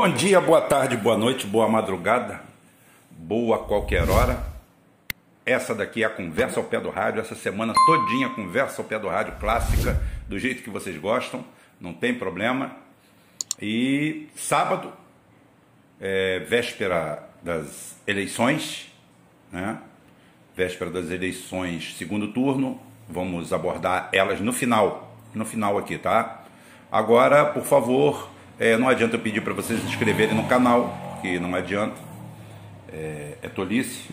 Bom dia, boa tarde, boa noite, boa madrugada, boa qualquer hora. Essa daqui é a conversa ao pé do rádio, essa semana todinha conversa ao pé do rádio clássica, do jeito que vocês gostam, não tem problema. E sábado, é, véspera das eleições, né? Véspera das eleições, segundo turno, vamos abordar elas no final, no final aqui, tá? Agora, por favor, é, não adianta eu pedir para vocês se inscreverem no canal, porque não adianta. É, é tolice.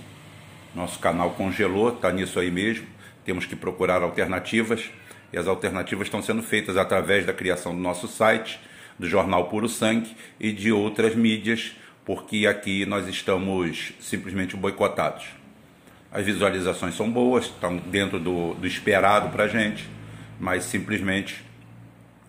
Nosso canal congelou, está nisso aí mesmo. Temos que procurar alternativas. E as alternativas estão sendo feitas através da criação do nosso site, do jornal Puro Sangue e de outras mídias, porque aqui nós estamos simplesmente boicotados. As visualizações são boas, estão dentro do, do esperado para a gente, mas simplesmente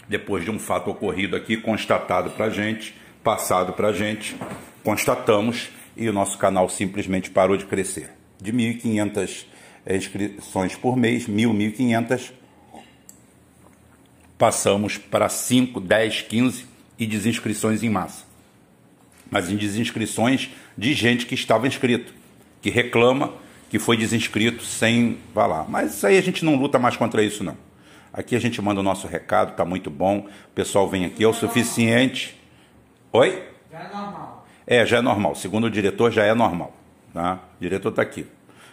depois de um fato ocorrido aqui, constatado para a gente, passado para a gente, constatamos e o nosso canal simplesmente parou de crescer. De 1.500 eh, inscrições por mês, 1.000, 1.500, passamos para 5, 10, 15 e desinscrições em massa. Mas em desinscrições de gente que estava inscrito, que reclama que foi desinscrito sem. Vá lá. Mas isso aí a gente não luta mais contra isso, não. Aqui a gente manda o nosso recado, tá muito bom. O pessoal vem aqui, é o suficiente. Oi? Já é normal. É, já é normal. Segundo o diretor, já é normal. Tá? O diretor está aqui.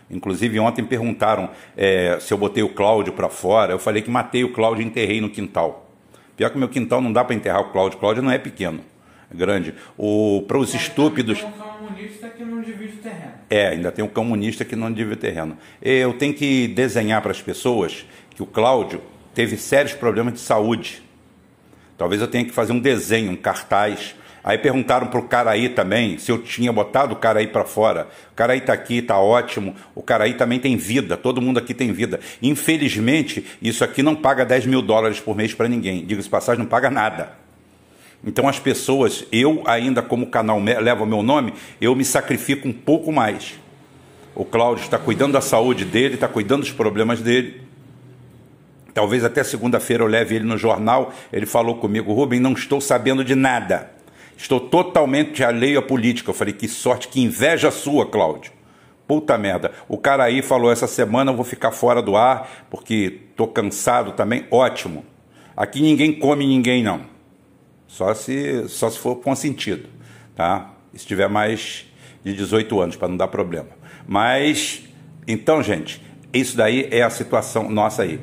Inclusive, ontem perguntaram é, se eu botei o Cláudio para fora. Eu falei que matei o Cláudio e enterrei no quintal. Pior que o meu quintal não dá para enterrar o Cláudio. O Cláudio não é pequeno, é grande. Para os estúpidos. Tem um comunista que não divide o terreno. É, ainda tem um comunista que não divide o terreno. Eu tenho que desenhar para as pessoas que o Cláudio teve sérios problemas de saúde. Talvez eu tenha que fazer um desenho, um cartaz. Aí perguntaram para o Caraí também se eu tinha botado o Caraí para fora. O Caraí está aqui, está ótimo. O Caraí também tem vida, todo mundo aqui tem vida. Infelizmente, isso aqui não paga 10 mil dólares por mês para ninguém. Diga-se passagem, não paga nada. Então as pessoas, eu ainda como canal leva o meu nome, eu me sacrifico um pouco mais. O Cláudio está cuidando da saúde dele, está cuidando dos problemas dele. Talvez até segunda-feira eu leve ele no jornal. Ele falou comigo, Rubem, não estou sabendo de nada. Estou totalmente alheio à política. Eu falei, que sorte, que inveja sua, Cláudio. Puta merda. O cara aí falou essa semana eu vou ficar fora do ar porque tô cansado também. Ótimo. Aqui ninguém come ninguém não. Só se só se for consentido, tá? Se tiver mais de 18 anos para não dar problema. Mas então, gente, isso daí é a situação nossa aí.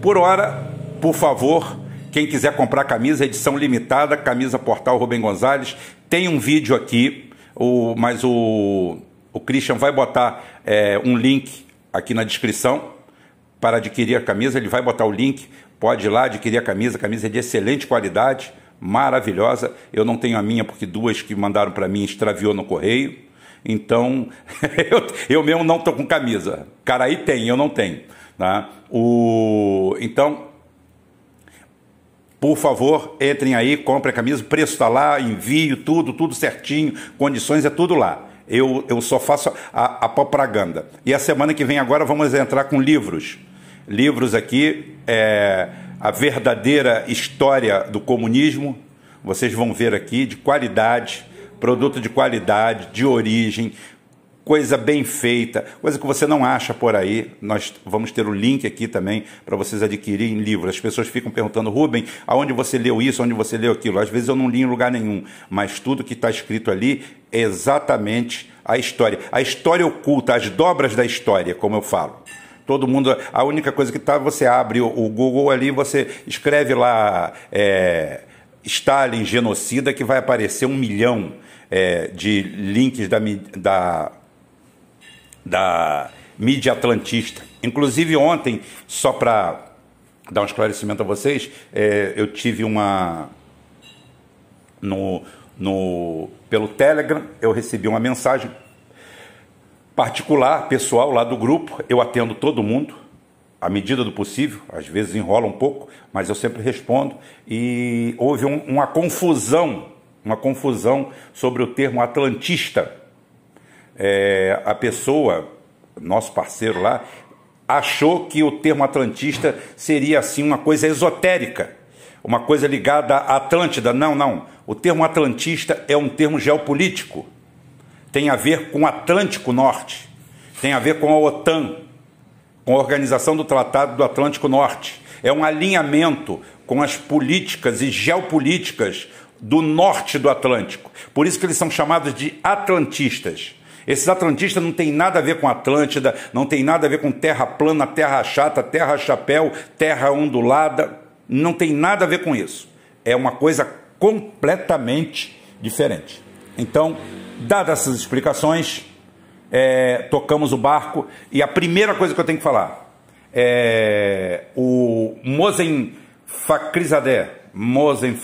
Por hora, por favor, quem quiser comprar camisa, edição limitada, camisa Portal Rubem Gonzalez, tem um vídeo aqui, o, mas o, o Christian vai botar é, um link aqui na descrição para adquirir a camisa. Ele vai botar o link, pode ir lá adquirir a camisa. A camisa é de excelente qualidade, maravilhosa. Eu não tenho a minha porque duas que mandaram para mim extraviou no correio. Então, eu, eu mesmo não estou com camisa. Cara, aí tem, eu não tenho. Tá? O, então, por favor, entrem aí, comprem a camisa, o preço está lá, envio, tudo, tudo certinho, condições é tudo lá. Eu, eu só faço a, a propaganda. E a semana que vem agora vamos entrar com livros. Livros aqui, é, a verdadeira história do comunismo, vocês vão ver aqui, de qualidade, produto de qualidade, de origem, coisa bem feita, coisa que você não acha por aí. Nós vamos ter o link aqui também para vocês adquirirem livros. As pessoas ficam perguntando, Rubem, aonde você leu isso, onde você leu aquilo? Às vezes eu não li em lugar nenhum, mas tudo que está escrito ali é exatamente a história. A história oculta, as dobras da história, como eu falo. Todo mundo, a única coisa que está, você abre o Google ali, você escreve lá é, Stalin genocida, que vai aparecer um milhão é, de links da, da da mídia atlantista. Inclusive ontem, só para dar um esclarecimento a vocês, é, eu tive uma no, no pelo Telegram, eu recebi uma mensagem particular, pessoal lá do grupo. Eu atendo todo mundo à medida do possível, às vezes enrola um pouco, mas eu sempre respondo. E houve um, uma confusão, uma confusão sobre o termo atlantista é, a pessoa, nosso parceiro lá, achou que o termo atlantista seria assim uma coisa esotérica, uma coisa ligada à Atlântida. Não, não. O termo atlantista é um termo geopolítico. Tem a ver com o Atlântico Norte, tem a ver com a OTAN, com a Organização do Tratado do Atlântico Norte. É um alinhamento com as políticas e geopolíticas do norte do Atlântico. Por isso que eles são chamados de atlantistas. Esses atlantistas não tem nada a ver com Atlântida, não tem nada a ver com terra plana, terra chata, terra chapéu, terra ondulada, não tem nada a ver com isso. É uma coisa completamente diferente. Então, dadas essas explicações, é, tocamos o barco e a primeira coisa que eu tenho que falar é o Mosen Fakrizadeh, Mosen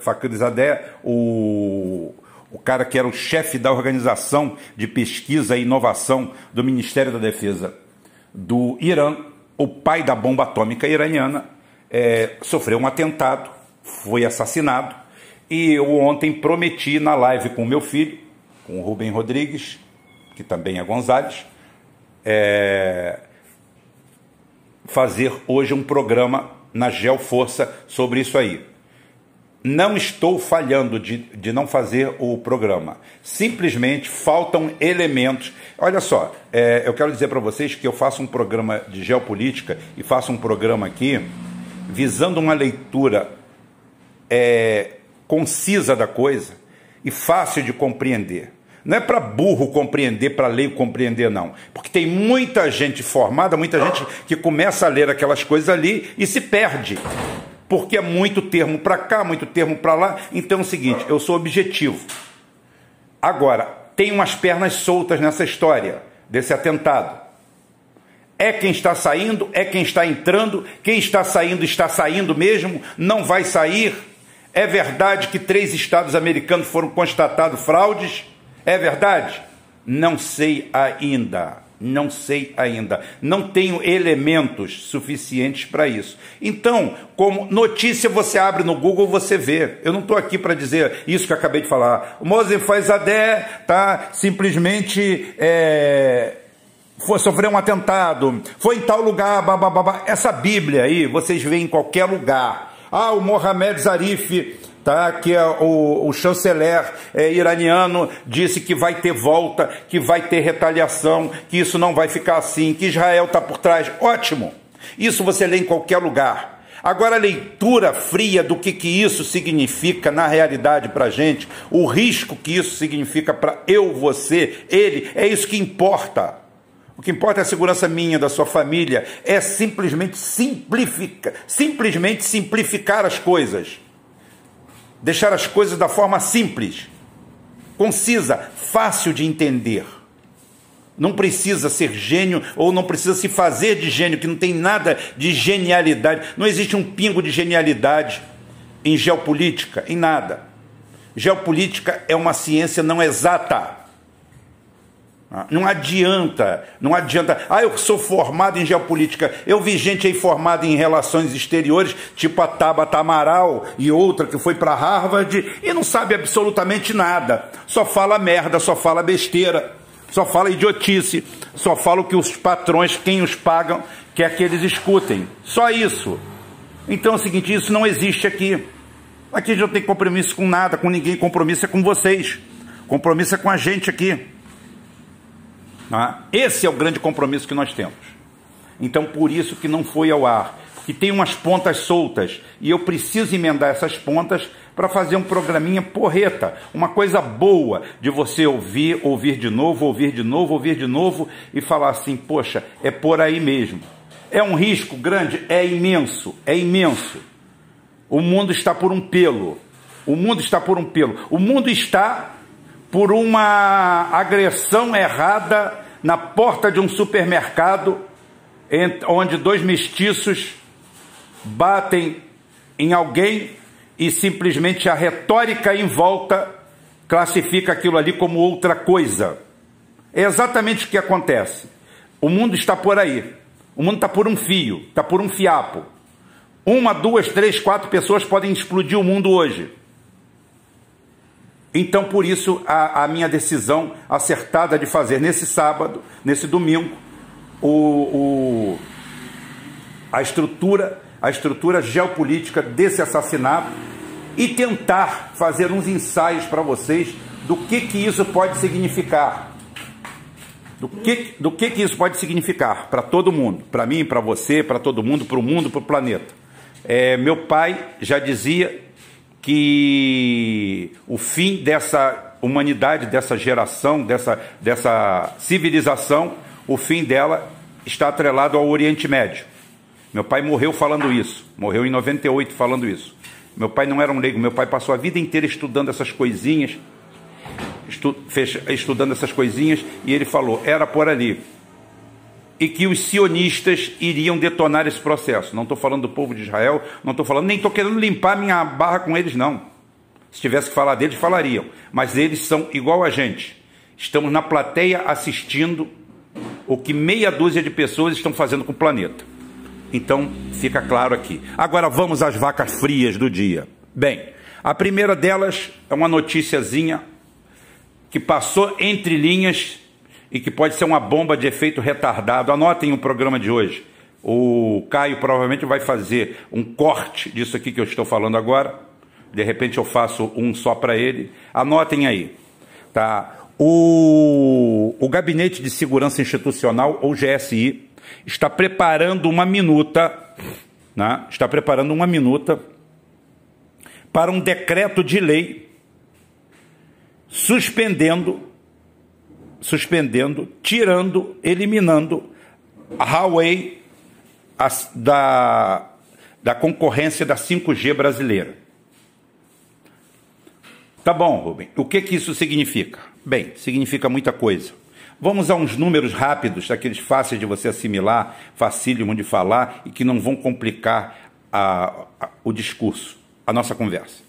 Fakrizadeh, o, o cara que era o chefe da organização de pesquisa e inovação do Ministério da Defesa do Irã, o pai da bomba atômica iraniana, é, sofreu um atentado, foi assassinado, e eu ontem prometi na live com meu filho, com o Rubem Rodrigues, que também é Gonzalez, é, fazer hoje um programa na Geoforça sobre isso aí. Não estou falhando de, de não fazer o programa. Simplesmente faltam elementos. Olha só, é, eu quero dizer para vocês que eu faço um programa de geopolítica e faço um programa aqui visando uma leitura é, concisa da coisa e fácil de compreender. Não é para burro compreender, para leigo compreender, não. Porque tem muita gente formada, muita gente que começa a ler aquelas coisas ali e se perde. Porque é muito termo para cá, muito termo para lá. Então é o seguinte: eu sou objetivo. Agora, tem umas pernas soltas nessa história desse atentado. É quem está saindo, é quem está entrando, quem está saindo está saindo mesmo, não vai sair. É verdade que três estados americanos foram constatados fraudes? É verdade? Não sei ainda. Não sei ainda. Não tenho elementos suficientes para isso. Então, como notícia você abre no Google, você vê. Eu não estou aqui para dizer isso que acabei de falar. O Mose faz adé, tá? Simplesmente é, foi sofrer um atentado, foi em tal lugar, babá. Essa Bíblia aí, vocês veem em qualquer lugar. Ah, o Mohamed Zarif tá? que é o, o chanceler é, iraniano disse que vai ter volta, que vai ter retaliação, que isso não vai ficar assim, que Israel está por trás. Ótimo! Isso você lê em qualquer lugar. Agora, a leitura fria do que, que isso significa na realidade para a gente, o risco que isso significa para eu, você, ele, é isso que importa. O que importa é a segurança minha, da sua família, é simplesmente simplificar, simplesmente simplificar as coisas deixar as coisas da forma simples, concisa, fácil de entender. Não precisa ser gênio ou não precisa se fazer de gênio, que não tem nada de genialidade. Não existe um pingo de genialidade em geopolítica, em nada. Geopolítica é uma ciência não exata. Ah, não adianta, não adianta. Ah, eu sou formado em geopolítica. Eu vi gente aí formada em relações exteriores, tipo a Tabata Amaral e outra que foi para Harvard e não sabe absolutamente nada. Só fala merda, só fala besteira, só fala idiotice, só fala o que os patrões, quem os pagam, quer que eles escutem. Só isso. Então é o seguinte, isso não existe aqui. Aqui a gente não tem compromisso com nada, com ninguém, compromisso é com vocês. Compromisso é com a gente aqui. Ah, esse é o grande compromisso que nós temos. Então, por isso que não foi ao ar, que tem umas pontas soltas e eu preciso emendar essas pontas para fazer um programinha porreta, uma coisa boa de você ouvir, ouvir de novo, ouvir de novo, ouvir de novo e falar assim: poxa, é por aí mesmo. É um risco grande? É imenso, é imenso. O mundo está por um pelo. O mundo está por um pelo. O mundo está por uma agressão errada na porta de um supermercado, onde dois mestiços batem em alguém e simplesmente a retórica em volta classifica aquilo ali como outra coisa. É exatamente o que acontece. O mundo está por aí. O mundo está por um fio, está por um fiapo. Uma, duas, três, quatro pessoas podem explodir o mundo hoje. Então, por isso, a, a, minha decisão acertada de fazer nesse sábado, nesse domingo, o, o, a estrutura a estrutura geopolítica desse assassinato e tentar fazer uns ensaios para vocês do que, que isso pode significar. Do que, do que, que isso pode significar para todo mundo, para mim, para você, para todo mundo, para o mundo, para o planeta. É, meu pai já dizia que o fim dessa humanidade, dessa geração, dessa, dessa civilização, o fim dela está atrelado ao Oriente Médio. Meu pai morreu falando isso, morreu em 98 falando isso. Meu pai não era um leigo, meu pai passou a vida inteira estudando essas coisinhas, estu, fecha, estudando essas coisinhas, e ele falou: era por ali. E que os sionistas iriam detonar esse processo. Não estou falando do povo de Israel, não estou falando, nem estou querendo limpar minha barra com eles, não. Se tivesse que falar deles, falariam. Mas eles são igual a gente. Estamos na plateia assistindo o que meia dúzia de pessoas estão fazendo com o planeta. Então, fica claro aqui. Agora vamos às vacas frias do dia. Bem, a primeira delas é uma noticiazinha que passou entre linhas e que pode ser uma bomba de efeito retardado. Anotem o programa de hoje. O Caio provavelmente vai fazer um corte disso aqui que eu estou falando agora. De repente eu faço um só para ele. Anotem aí. Tá? O, o Gabinete de Segurança Institucional, ou GSI, está preparando uma minuta, né? está preparando uma minuta para um decreto de lei suspendendo, suspendendo, tirando, eliminando a Huawei da, da concorrência da 5G brasileira. Tá bom, Rubem. O que, que isso significa? Bem, significa muita coisa. Vamos a uns números rápidos, daqueles fáceis de você assimilar, facílimo de falar e que não vão complicar a, a, o discurso, a nossa conversa.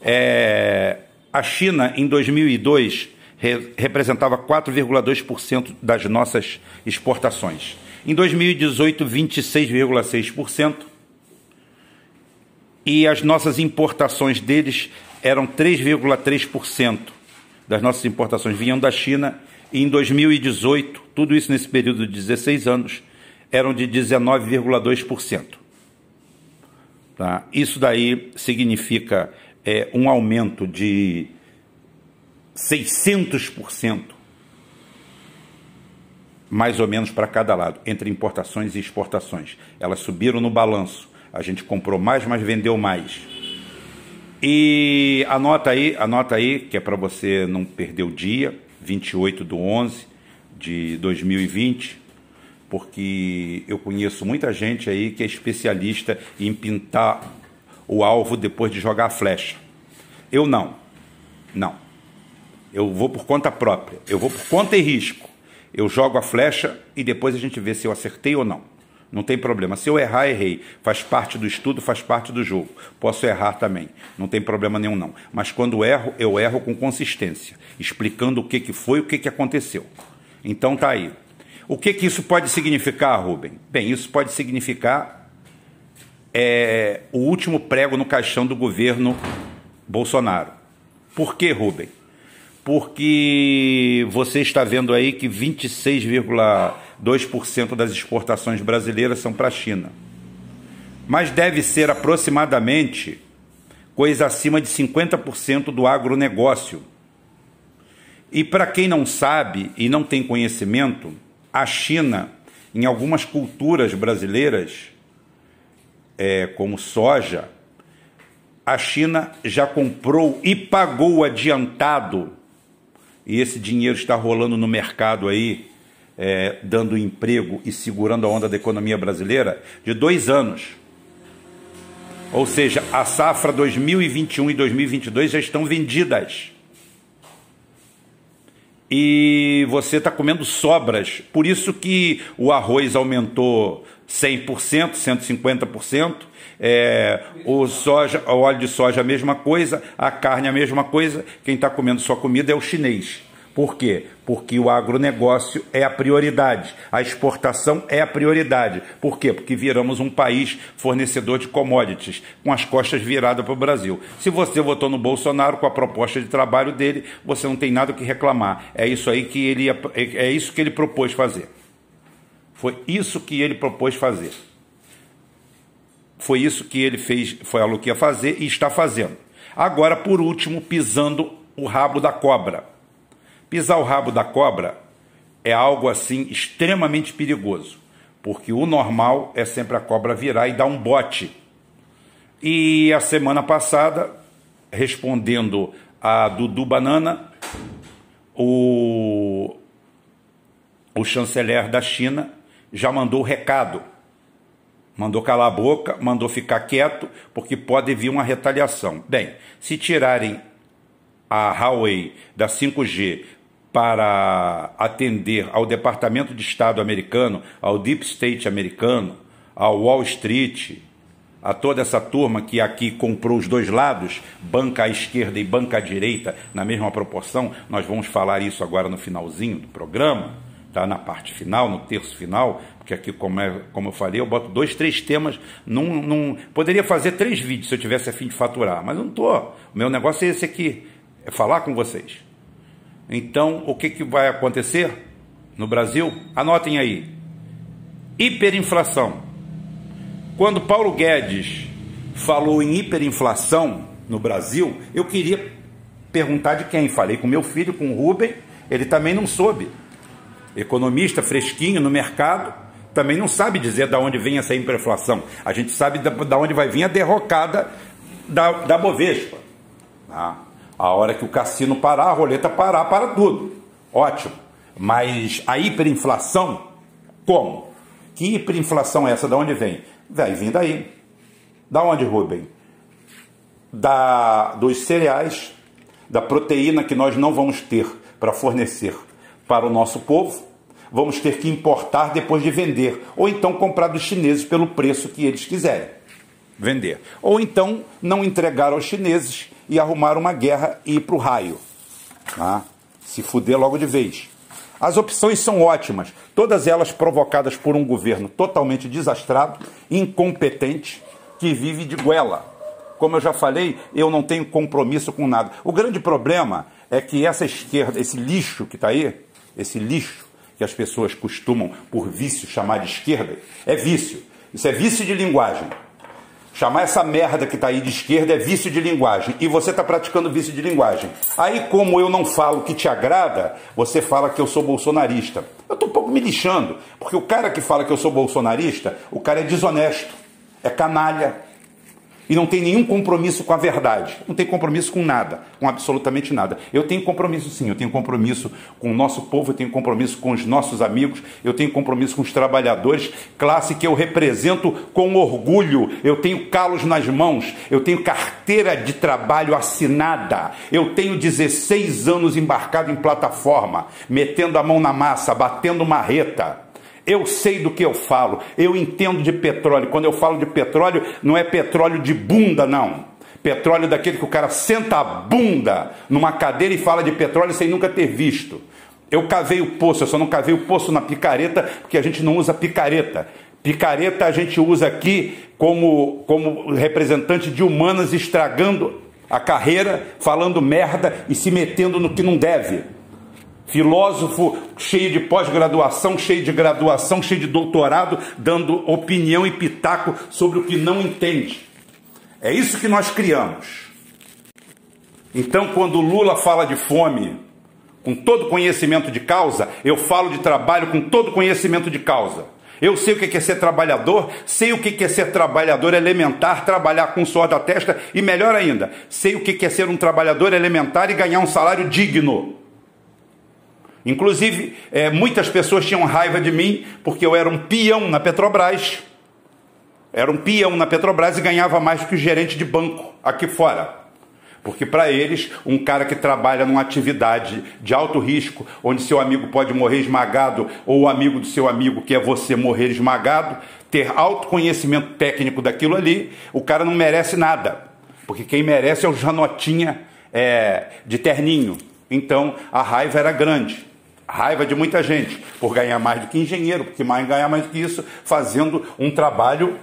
É, a China, em 2002, re, representava 4,2% das nossas exportações. Em 2018, 26,6%. E as nossas importações deles eram 3,3% das nossas importações vinham da China e em 2018, tudo isso nesse período de 16 anos, eram de 19,2%. Tá? Isso daí significa é, um aumento de 600%, mais ou menos para cada lado, entre importações e exportações. Elas subiram no balanço. A gente comprou mais, mas vendeu mais. E anota aí, anota aí, que é para você não perder o dia, 28 de 11 de 2020, porque eu conheço muita gente aí que é especialista em pintar o alvo depois de jogar a flecha. Eu não. Não. Eu vou por conta própria. Eu vou por conta e risco. Eu jogo a flecha e depois a gente vê se eu acertei ou não. Não tem problema. Se eu errar, errei. Faz parte do estudo, faz parte do jogo. Posso errar também. Não tem problema nenhum, não. Mas quando erro, eu erro com consistência, explicando o que, que foi o que, que aconteceu. Então tá aí. O que, que isso pode significar, Rubem? Bem, isso pode significar é, o último prego no caixão do governo Bolsonaro. Por que, Rubem? Porque você está vendo aí que 26, 2% das exportações brasileiras são para a China. Mas deve ser aproximadamente coisa acima de 50% do agronegócio. E para quem não sabe e não tem conhecimento, a China, em algumas culturas brasileiras, é, como soja, a China já comprou e pagou adiantado, e esse dinheiro está rolando no mercado aí, é, dando emprego e segurando a onda da economia brasileira de dois anos. Ou seja, a safra 2021 e 2022 já estão vendidas. E você está comendo sobras. Por isso que o arroz aumentou 100%, 150%. É, o, soja, o óleo de soja a mesma coisa, a carne a mesma coisa. Quem está comendo sua comida é o chinês. Por quê? Porque o agronegócio é a prioridade, a exportação é a prioridade. Por quê? Porque viramos um país fornecedor de commodities, com as costas viradas para o Brasil. Se você votou no Bolsonaro com a proposta de trabalho dele, você não tem nada que reclamar. É isso aí que ele é isso que ele propôs fazer. Foi isso que ele propôs fazer. Foi isso que ele fez, foi algo que ia fazer e está fazendo. Agora, por último, pisando o rabo da cobra. Pisar o rabo da cobra é algo assim extremamente perigoso, porque o normal é sempre a cobra virar e dar um bote. E a semana passada, respondendo a Dudu Banana, o, o chanceler da China já mandou o recado. Mandou calar a boca, mandou ficar quieto, porque pode vir uma retaliação. Bem, se tirarem a Huawei da 5G para atender ao Departamento de Estado americano, ao Deep State americano, ao Wall Street, a toda essa turma que aqui comprou os dois lados, banca à esquerda e banca à direita, na mesma proporção, nós vamos falar isso agora no finalzinho do programa, tá? na parte final, no terço final, porque aqui, como, é, como eu falei, eu boto dois, três temas, num, num, poderia fazer três vídeos se eu tivesse a fim de faturar, mas eu não estou. O meu negócio é esse aqui, é falar com vocês. Então, o que, que vai acontecer no Brasil? Anotem aí. Hiperinflação. Quando Paulo Guedes falou em hiperinflação no Brasil, eu queria perguntar de quem. Falei com meu filho, com o Rubem, ele também não soube. Economista fresquinho no mercado, também não sabe dizer de onde vem essa hiperinflação. A gente sabe de onde vai vir a derrocada da, da Bovespa. Ah. A hora que o cassino parar, a roleta parar, para tudo. Ótimo. Mas a hiperinflação, como? Que hiperinflação é essa? Da onde vem? Vai vir daí. Da onde, Rubem? Da, dos cereais, da proteína que nós não vamos ter para fornecer para o nosso povo, vamos ter que importar depois de vender, ou então comprar dos chineses pelo preço que eles quiserem vender, ou então não entregar aos chineses e arrumar uma guerra e ir para o raio. Tá? Se fuder logo de vez. As opções são ótimas, todas elas provocadas por um governo totalmente desastrado, incompetente, que vive de goela. Como eu já falei, eu não tenho compromisso com nada. O grande problema é que essa esquerda, esse lixo que está aí, esse lixo que as pessoas costumam, por vício, chamar de esquerda, é vício. Isso é vício de linguagem. Chamar essa merda que está aí de esquerda é vício de linguagem. E você está praticando vício de linguagem. Aí, como eu não falo que te agrada, você fala que eu sou bolsonarista. Eu estou um pouco me lixando. Porque o cara que fala que eu sou bolsonarista, o cara é desonesto, é canalha, e não tem nenhum compromisso com a verdade, não tem compromisso com nada, com absolutamente nada. Eu tenho compromisso sim, eu tenho compromisso com o nosso povo, eu tenho compromisso com os nossos amigos, eu tenho compromisso com os trabalhadores, classe que eu represento com orgulho. Eu tenho calos nas mãos, eu tenho carteira de trabalho assinada, eu tenho 16 anos embarcado em plataforma, metendo a mão na massa, batendo marreta. Eu sei do que eu falo, eu entendo de petróleo. Quando eu falo de petróleo, não é petróleo de bunda, não. Petróleo daquele que o cara senta a bunda numa cadeira e fala de petróleo sem nunca ter visto. Eu cavei o poço, eu só não cavei o poço na picareta, porque a gente não usa picareta. Picareta a gente usa aqui como, como representante de humanas estragando a carreira, falando merda e se metendo no que não deve filósofo cheio de pós-graduação, cheio de graduação, cheio de doutorado, dando opinião e pitaco sobre o que não entende. É isso que nós criamos. Então, quando Lula fala de fome, com todo conhecimento de causa, eu falo de trabalho com todo conhecimento de causa. Eu sei o que é ser trabalhador, sei o que é ser trabalhador elementar, trabalhar com suor da testa e, melhor ainda, sei o que é ser um trabalhador elementar e ganhar um salário digno. Inclusive, é, muitas pessoas tinham raiva de mim porque eu era um peão na Petrobras. Era um peão na Petrobras e ganhava mais que o gerente de banco aqui fora. Porque para eles, um cara que trabalha numa atividade de alto risco, onde seu amigo pode morrer esmagado, ou o amigo do seu amigo, que é você, morrer esmagado, ter alto conhecimento técnico daquilo ali, o cara não merece nada. Porque quem merece é o Janotinha é, de terninho. Então a raiva era grande raiva de muita gente por ganhar mais do que engenheiro, porque mais ganhar mais do que isso fazendo um trabalho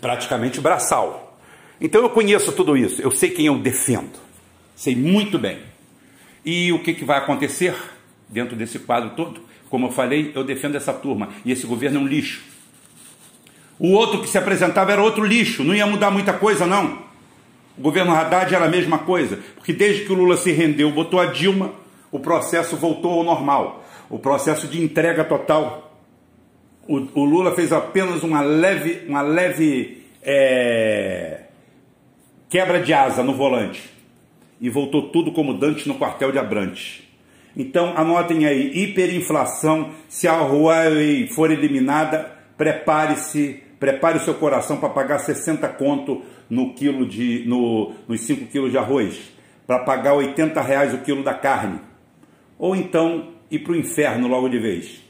praticamente braçal. Então eu conheço tudo isso, eu sei quem eu defendo, sei muito bem. E o que, que vai acontecer dentro desse quadro todo? Como eu falei, eu defendo essa turma e esse governo é um lixo. O outro que se apresentava era outro lixo, não ia mudar muita coisa, não. O governo Haddad era a mesma coisa, porque desde que o Lula se rendeu, botou a Dilma, o processo voltou ao normal. O processo de entrega total. O, o Lula fez apenas uma leve, uma leve é, quebra de asa no volante e voltou tudo como Dante no quartel de Abrantes. Então anotem aí, hiperinflação, se a Huawei for eliminada, prepare-se, prepare o seu coração para pagar 60 conto no quilo de, no, nos 5 quilos de arroz, para pagar 80 reais o quilo da carne, ou então ir para o inferno logo de vez.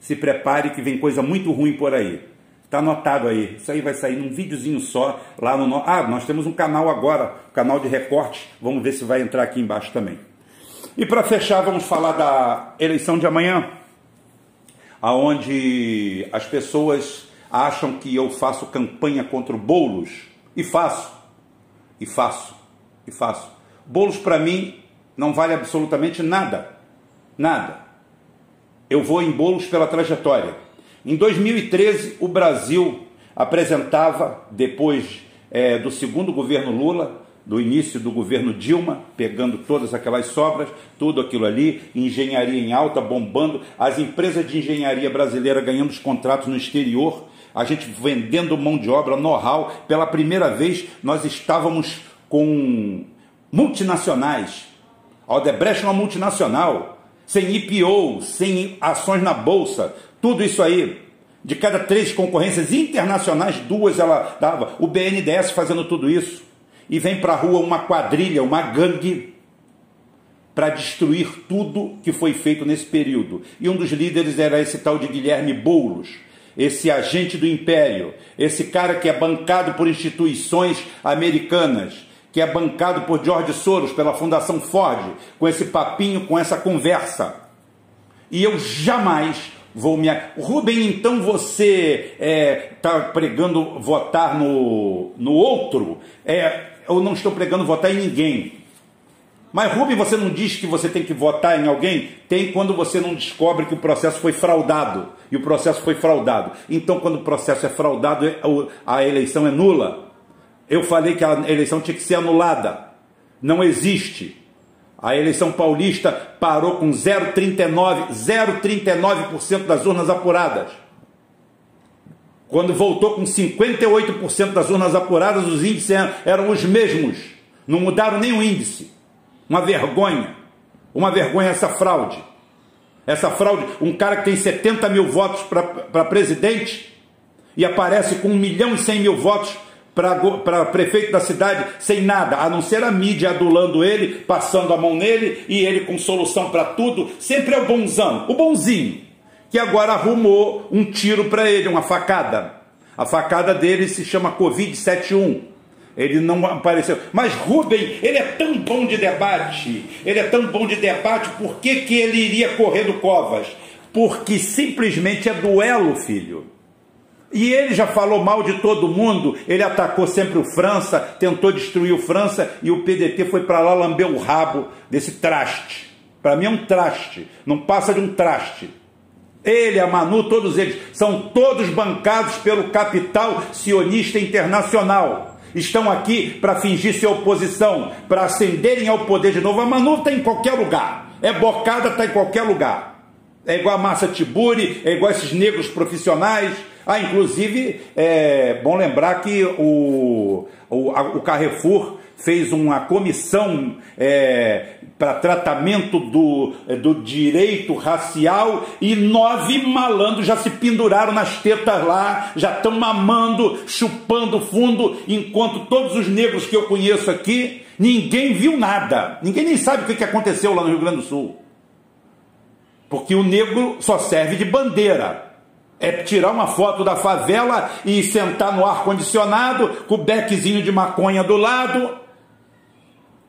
Se prepare que vem coisa muito ruim por aí. Está anotado aí. Isso aí vai sair num videozinho só lá no. Ah, nós temos um canal agora, canal de recorte. Vamos ver se vai entrar aqui embaixo também. E para fechar, vamos falar da eleição de amanhã, aonde as pessoas acham que eu faço campanha contra o Boulos e faço, e faço, e faço. Bolos para mim não vale absolutamente nada. Nada. Eu vou em bolos pela trajetória. Em 2013, o Brasil apresentava, depois é, do segundo governo Lula, do início do governo Dilma, pegando todas aquelas sobras, tudo aquilo ali, engenharia em alta, bombando, as empresas de engenharia brasileira ganhando os contratos no exterior, a gente vendendo mão de obra, know-how. Pela primeira vez, nós estávamos com multinacionais. A Odebrecht é uma multinacional, sem IPO, sem ações na bolsa, tudo isso aí. De cada três concorrências internacionais, duas ela dava. O BNDES fazendo tudo isso. E vem para a rua uma quadrilha, uma gangue, para destruir tudo que foi feito nesse período. E um dos líderes era esse tal de Guilherme Boulos esse agente do império, esse cara que é bancado por instituições americanas, que é bancado por George Soros, pela Fundação Ford, com esse papinho, com essa conversa. E eu jamais vou me. Rubem, então você está é, tá pregando votar no, no outro? É, eu não estou pregando votar em ninguém. Mas, Rubem, você não diz que você tem que votar em alguém? Tem quando você não descobre que o processo foi fraudado. E o processo foi fraudado. Então, quando o processo é fraudado, é, a eleição é nula. Eu falei que a eleição tinha que ser anulada. Não existe. A eleição paulista parou com 0,39%, 0,39% das urnas apuradas. Quando voltou com 58% das urnas apuradas, os índices eram os mesmos. Não mudaram o índice. Uma vergonha. Uma vergonha essa fraude. Essa fraude, um cara que tem 70 mil votos para presidente e aparece com 1 milhão e 100 mil votos para prefeito da cidade sem nada, a não ser a mídia adulando ele, passando a mão nele e ele com solução para tudo. Sempre é o bonzão, o bonzinho, que agora arrumou um tiro para ele, uma facada. A facada dele se chama Covid-71 ele não apareceu. Mas Rubem, ele é tão bom de debate, ele é tão bom de debate, por que, que ele iria correr do Covas? Porque simplesmente é duelo, filho. E ele já falou mal de todo mundo, ele atacou sempre o França, tentou destruir o França e o PDT foi para lá lamber o rabo desse traste. Para mim é um traste, não passa de um traste. Ele, a Manu, todos eles são todos bancados pelo capital sionista internacional estão aqui para fingir ser oposição, para ascenderem ao poder de novo. A Manu está em qualquer lugar, é bocada, está em qualquer lugar. É igual a Massa Tiburi, é igual esses negros profissionais. Ah, inclusive, é bom lembrar que o, o, a, o Carrefour fez uma comissão é, para tratamento do, do direito racial e nove malandros já se penduraram nas tetas lá, já estão mamando, chupando fundo, enquanto todos os negros que eu conheço aqui, ninguém viu nada, ninguém nem sabe o que aconteceu lá no Rio Grande do Sul. Porque o negro só serve de bandeira. É tirar uma foto da favela e sentar no ar-condicionado, com o bequezinho de maconha do lado,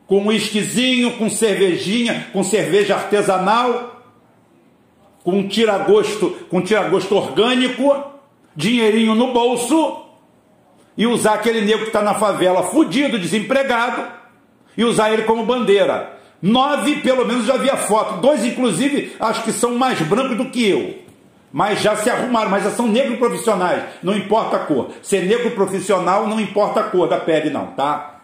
com um esquisinho, com cervejinha, com cerveja artesanal, com tiragosto, com tiragosto orgânico, dinheirinho no bolso, e usar aquele negro que está na favela fudido, desempregado, e usar ele como bandeira. Nove, pelo menos, já havia foto. Dois, inclusive, acho que são mais brancos do que eu. Mas já se arrumaram, mas já são negros profissionais, não importa a cor. Ser negro profissional não importa a cor da pele, não, tá?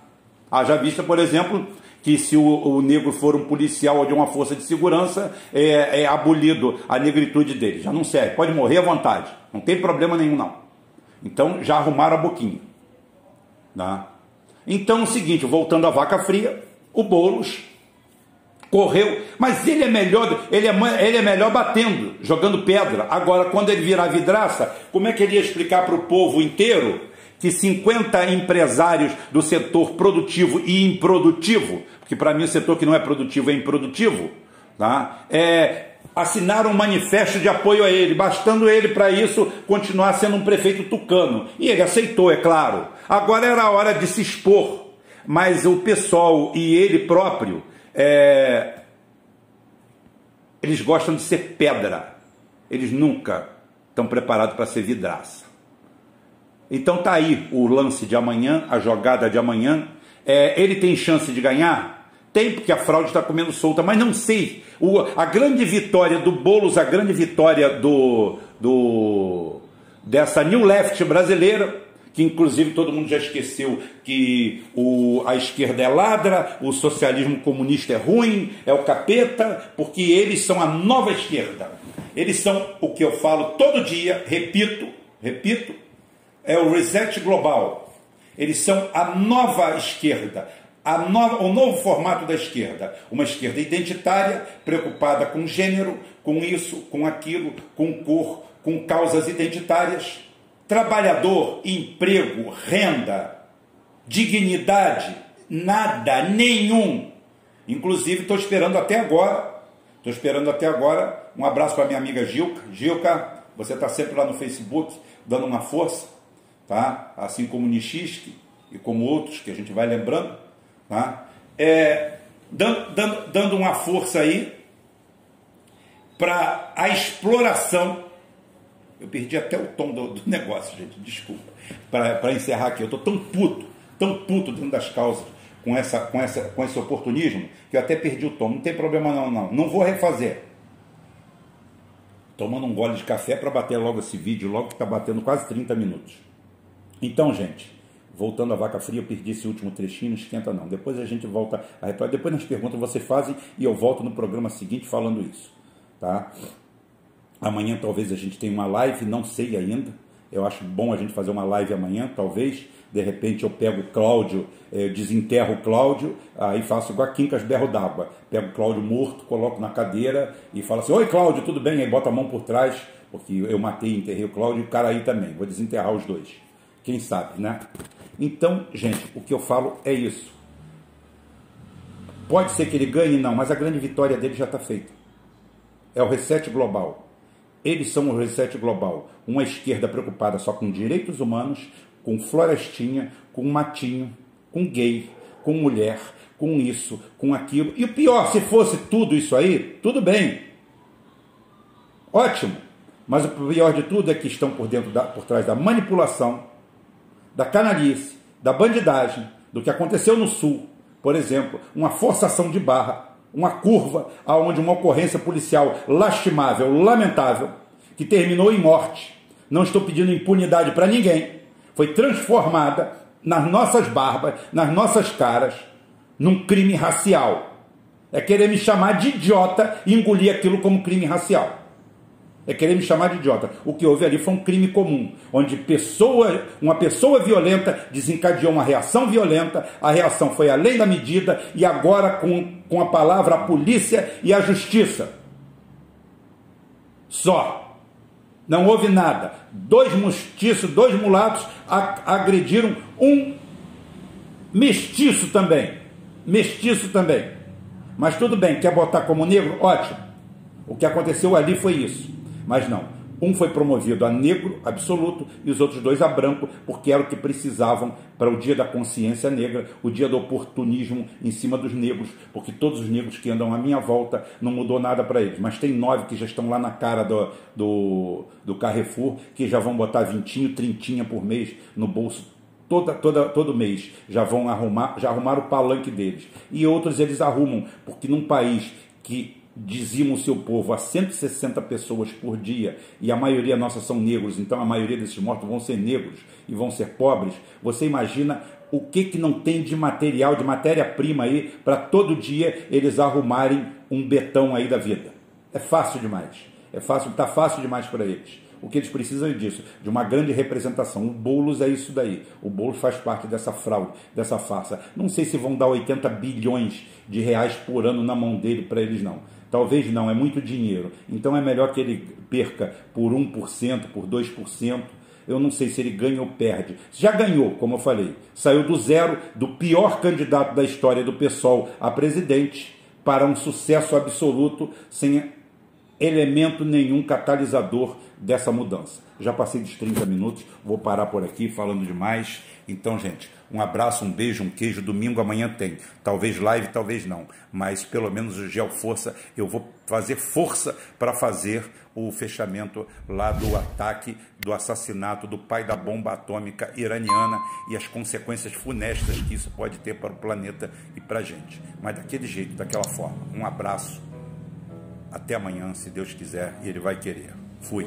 Haja vista, por exemplo, que se o, o, negro for um policial ou de uma força de segurança, é, é, abolido a negritude dele. Já não serve, pode morrer à vontade, não tem problema nenhum, não. Então já arrumaram a boquinha. Tá? Então é o seguinte, voltando à vaca fria, o Boulos correu, mas ele é melhor, ele é, ele é melhor batendo, jogando pedra. Agora, quando ele virar vidraça, como é que ele ia explicar para o povo inteiro que 50 empresários do setor produtivo e improdutivo, porque para mim o setor que não é produtivo é improdutivo, tá? é, assinaram um manifesto de apoio a ele, bastando ele para isso continuar sendo um prefeito tucano. E ele aceitou, é claro. Agora era a hora de se expor, mas o pessoal e ele próprio, é, eles gostam de ser pedra, eles nunca estão preparados para ser vidraça. Então tá aí o lance de amanhã, a jogada de amanhã. É, ele tem chance de ganhar? Tem, porque a fraude está comendo solta, mas não sei. O, a grande vitória do Boulos, a grande vitória do, do dessa New Left brasileira, que inclusive todo mundo já esqueceu que o, a esquerda é ladra, o socialismo comunista é ruim, é o capeta, porque eles são a nova esquerda. Eles são o que eu falo todo dia, repito, repito, é o reset global. Eles são a nova esquerda, nova, o novo formato da esquerda. Uma esquerda identitária, preocupada com gênero, com isso, com aquilo, com cor, com causas identitárias. Trabalhador, emprego, renda, dignidade, nada, nenhum. Inclusive, estou esperando até agora, estou esperando até agora. Um abraço para minha amiga Gilca. Gilca, você está sempre lá no Facebook, dando uma força tá? assim como Nishinsky e como outros que a gente vai lembrando, tá? é, dando, dando, dando uma força aí para a exploração. Eu perdi até o tom do, do negócio, gente, desculpa. Para encerrar aqui, eu estou tão puto, tão puto dentro das causas com, essa, com, essa, com esse oportunismo que eu até perdi o tom. Não tem problema não, não. Não vou refazer tomando um gole de café para bater logo esse vídeo, logo que está batendo quase 30 minutos. Então, gente, voltando à vaca fria, eu perdi esse último trechinho, não esquenta não. Depois a gente volta a. Depois nas perguntas vocês fazem e eu volto no programa seguinte falando isso. Tá? Amanhã talvez a gente tenha uma live, não sei ainda. Eu acho bom a gente fazer uma live amanhã, talvez. De repente eu pego o Cláudio, eh, desenterro o Cláudio, aí faço igual a Quincas berro d'água. Pego o Cláudio morto, coloco na cadeira e falo assim, Oi Cláudio, tudo bem? Aí bota a mão por trás, porque eu matei e enterrei o Cláudio e o cara aí também. Vou desenterrar os dois. Quem sabe, né? Então, gente, o que eu falo é isso. Pode ser que ele ganhe, não, mas a grande vitória dele já está feita. É o reset global. Eles são o reset global. Uma esquerda preocupada só com direitos humanos, com florestinha, com matinho, com gay, com mulher, com isso, com aquilo. E o pior, se fosse tudo isso aí, tudo bem. Ótimo. Mas o pior de tudo é que estão por dentro da, por trás da manipulação, da canalice, da bandidagem, do que aconteceu no Sul, por exemplo, uma forçação de barra, uma curva aonde uma ocorrência policial lastimável, lamentável, que terminou em morte. Não estou pedindo impunidade para ninguém. Foi transformada nas nossas barbas, nas nossas caras, num crime racial. É querer me chamar de idiota e engolir aquilo como crime racial é querer me chamar de idiota. O que houve ali foi um crime comum, onde pessoa, uma pessoa violenta desencadeou uma reação violenta, a reação foi além da medida, e agora com, com a palavra a polícia e a justiça. Só. Não houve nada. Dois mestiços, dois mulatos agrediram um mestiço também. Mestiço também. Mas tudo bem, quer botar como negro? Ótimo. O que aconteceu ali foi isso. Mas não. Um foi promovido a negro absoluto e os outros dois a branco, porque era o que precisavam para o dia da consciência negra, o dia do oportunismo em cima dos negros, porque todos os negros que andam à minha volta não mudou nada para eles. Mas tem nove que já estão lá na cara do, do, do Carrefour, que já vão botar vintinho, trintinha por mês no bolso toda, toda, todo mês já vão arrumar, já arrumaram o palanque deles. E outros eles arrumam, porque num país que dizima o seu povo a 160 pessoas por dia e a maioria nossa são negros, então a maioria desses mortos vão ser negros e vão ser pobres, você imagina o que, que não tem de material, de matéria-prima aí, para todo dia eles arrumarem um betão aí da vida. É fácil demais. É fácil, está fácil demais para eles. O que eles precisam é disso, de uma grande representação. O Boulos é isso daí. O Boulos faz parte dessa fraude, dessa farsa. Não sei se vão dar 80 bilhões de reais por ano na mão dele para eles, não. Talvez não, é muito dinheiro. Então é melhor que ele perca por 1%, por 2%. Eu não sei se ele ganha ou perde. Já ganhou, como eu falei. Saiu do zero, do pior candidato da história do PSOL a presidente, para um sucesso absoluto, sem elemento nenhum catalisador dessa mudança. Já passei dos 30 minutos, vou parar por aqui falando demais. Então, gente, um abraço, um beijo, um queijo. Domingo amanhã tem. Talvez live, talvez não. Mas pelo menos o Gel Força, eu vou fazer força para fazer o fechamento lá do ataque, do assassinato do pai da bomba atômica iraniana e as consequências funestas que isso pode ter para o planeta e para a gente. Mas daquele jeito, daquela forma. Um abraço. Até amanhã, se Deus quiser e Ele vai querer. Fui.